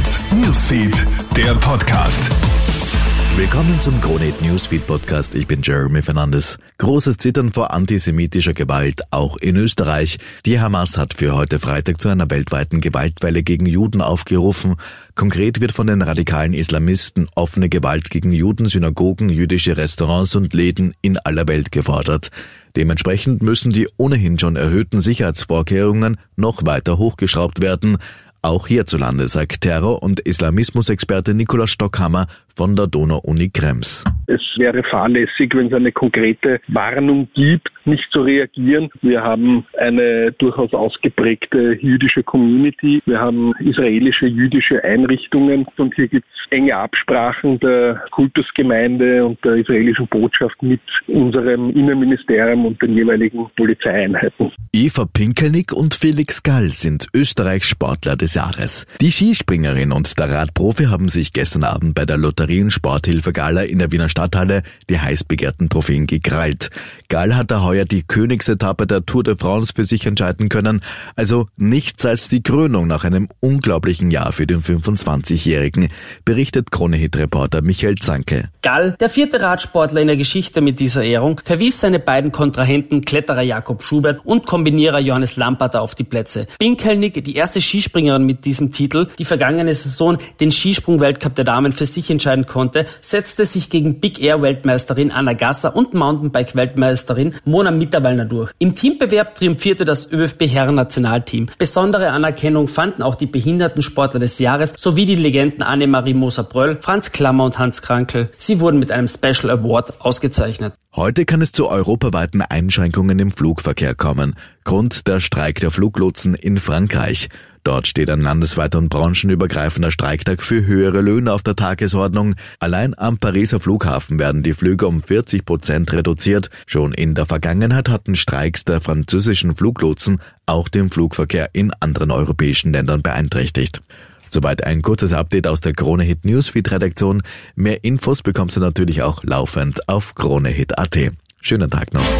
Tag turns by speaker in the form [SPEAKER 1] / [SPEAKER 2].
[SPEAKER 1] Hit Newsfeed, der Podcast.
[SPEAKER 2] Willkommen zum Kronehit Newsfeed Podcast. Ich bin Jeremy Fernandes. Großes Zittern vor antisemitischer Gewalt, auch in Österreich. Die Hamas hat für heute Freitag zu einer weltweiten Gewaltwelle gegen Juden aufgerufen. Konkret wird von den radikalen Islamisten offene Gewalt gegen Juden, Synagogen, jüdische Restaurants und Läden in aller Welt gefordert. Dementsprechend müssen die ohnehin schon erhöhten Sicherheitsvorkehrungen noch weiter hochgeschraubt werden. Auch hierzulande, sagt Terror- und Islamismusexperte Nikolaus Stockhammer von der Donau-Uni Krems.
[SPEAKER 3] Es wäre fahrlässig, wenn es eine konkrete Warnung gibt, nicht zu reagieren. Wir haben eine durchaus ausgeprägte jüdische Community. Wir haben israelische jüdische Einrichtungen und hier gibt es enge Absprachen der Kultusgemeinde und der israelischen Botschaft mit unserem Innenministerium und den jeweiligen Polizeieinheiten.
[SPEAKER 2] Eva Pinkelnick und Felix Gall sind Österreichs Sportler des Jahres. Die Skispringerin und der Radprofi haben sich gestern Abend bei der Lotterien Sporthilfe Gala in der Wiener Stadthalle die heiß begehrten Trophäen gekrallt. Gall hat da heuer die Königsetappe der Tour de France für sich entscheiden können, also nichts als die Krönung nach einem unglaublichen Jahr für den 25-Jährigen, berichtet Kronehit-Reporter Michael Zanke.
[SPEAKER 4] Gall, der vierte Radsportler in der Geschichte mit dieser Ehrung, verwies seine beiden Kontrahenten Kletterer Jakob Schubert und Kombinierer Johannes Lampert auf die Plätze. Binkelnick, die erste Skispringerin mit diesem Titel, die vergangene Saison den Skisprung-Weltcup der Damen für sich entscheiden konnte, setzte sich gegen Big Air Weltmeisterin Anna Gasser und Mountainbike Weltmeisterin Mona Mitterwallner durch. Im Teambewerb triumphierte das ÖFB Herren Nationalteam. Besondere Anerkennung fanden auch die Behindertensportler des Jahres sowie die Legenden Annemarie Moser-Bröll, Franz Klammer und Hans Krankel. Sie wurden mit einem Special Award ausgezeichnet.
[SPEAKER 2] Heute kann es zu europaweiten Einschränkungen im Flugverkehr kommen. Grund der Streik der Fluglotsen in Frankreich. Dort steht ein landesweiter und branchenübergreifender Streiktag für höhere Löhne auf der Tagesordnung. Allein am Pariser Flughafen werden die Flüge um 40 Prozent reduziert. Schon in der Vergangenheit hatten Streiks der französischen Fluglotsen auch den Flugverkehr in anderen europäischen Ländern beeinträchtigt. Soweit ein kurzes Update aus der Krone Hit Newsfeed Redaktion. Mehr Infos bekommst du natürlich auch laufend auf kronehit.at. Schönen Tag noch.